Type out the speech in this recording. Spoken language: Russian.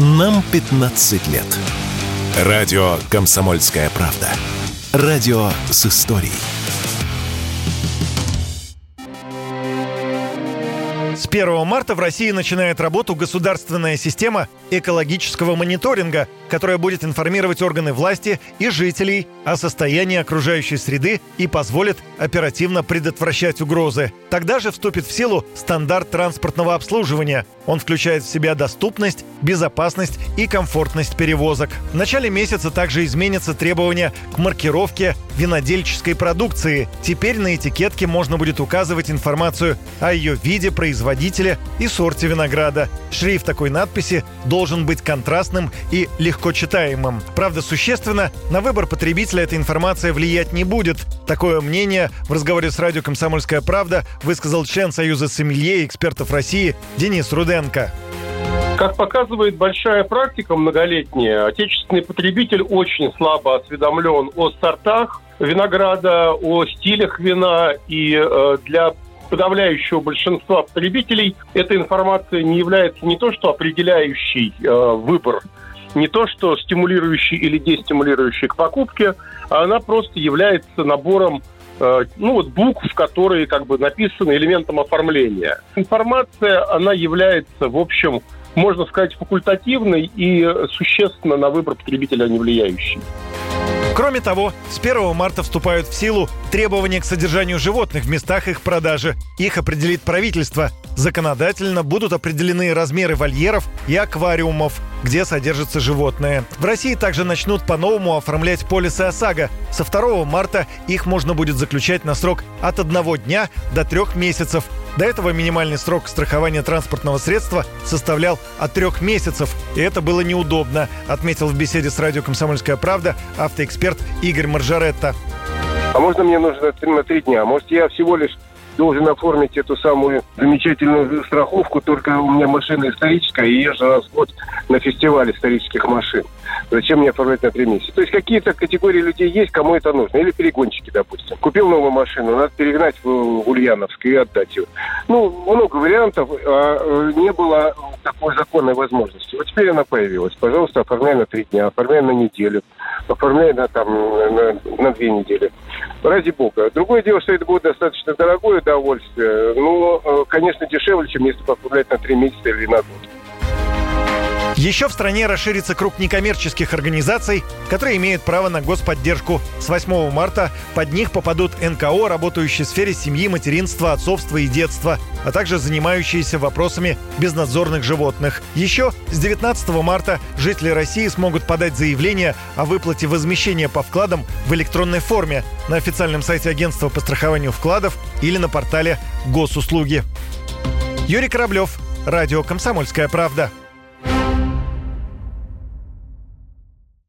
Нам 15 лет. Радио «Комсомольская правда». Радио с историей. С 1 марта в России начинает работу государственная система экологического мониторинга, которая будет информировать органы власти и жителей о состоянии окружающей среды и позволит оперативно предотвращать угрозы. Тогда же вступит в силу стандарт транспортного обслуживания. Он включает в себя доступность, безопасность и комфортность перевозок. В начале месяца также изменятся требования к маркировке винодельческой продукции. Теперь на этикетке можно будет указывать информацию о ее виде, производителе и сорте винограда. Шрифт такой надписи должен быть контрастным и легко читаемым. Правда, существенно, на выбор потребителя эта информация влиять не будет. Такое мнение в разговоре с радио «Комсомольская правда» высказал член Союза сомелье и экспертов России Денис Руденко. Как показывает большая практика многолетняя, отечественный потребитель очень слабо осведомлен о сортах винограда, о стилях вина, и э, для подавляющего большинства потребителей эта информация не является не то что определяющей э, выбор, не то что стимулирующей или дестимулирующей к покупке, а она просто является набором э, ну вот букв, которые как бы написаны элементом оформления. Информация, она является, в общем, можно сказать, факультативной и существенно на выбор потребителя не влияющей. Кроме того, с 1 марта вступают в силу требования к содержанию животных в местах их продажи. Их определит правительство. Законодательно будут определены размеры вольеров и аквариумов, где содержатся животные. В России также начнут по-новому оформлять полисы ОСАГО. Со 2 марта их можно будет заключать на срок от одного дня до трех месяцев. До этого минимальный срок страхования транспортного средства составлял от трех месяцев, и это было неудобно, отметил в беседе с радио «Комсомольская правда» автоэксперт Игорь Маржаретта. А можно мне нужно на три дня? Может, я всего лишь должен оформить эту самую замечательную страховку, только у меня машина историческая, и езжу раз в год на фестиваль исторических машин. Зачем мне оформлять на три месяца? То есть какие-то категории людей есть, кому это нужно. Или перегонщики, допустим. Купил новую машину, надо перегнать в Ульяновск и отдать ее. Ну, много вариантов, а э, не было такой законной возможности. Вот теперь она появилась. Пожалуйста, оформляй на три дня, оформляй на неделю, оформляй на, там, на, на две недели. Ради бога. Другое дело, что это будет достаточно дорогое удовольствие. Ну, э, конечно, дешевле, чем если оформлять на три месяца или на год. Еще в стране расширится круг некоммерческих организаций, которые имеют право на господдержку. С 8 марта под них попадут НКО, работающие в сфере семьи, материнства, отцовства и детства, а также занимающиеся вопросами безнадзорных животных. Еще с 19 марта жители России смогут подать заявление о выплате возмещения по вкладам в электронной форме на официальном сайте агентства по страхованию вкладов или на портале госуслуги. Юрий Кораблев, Радио «Комсомольская правда».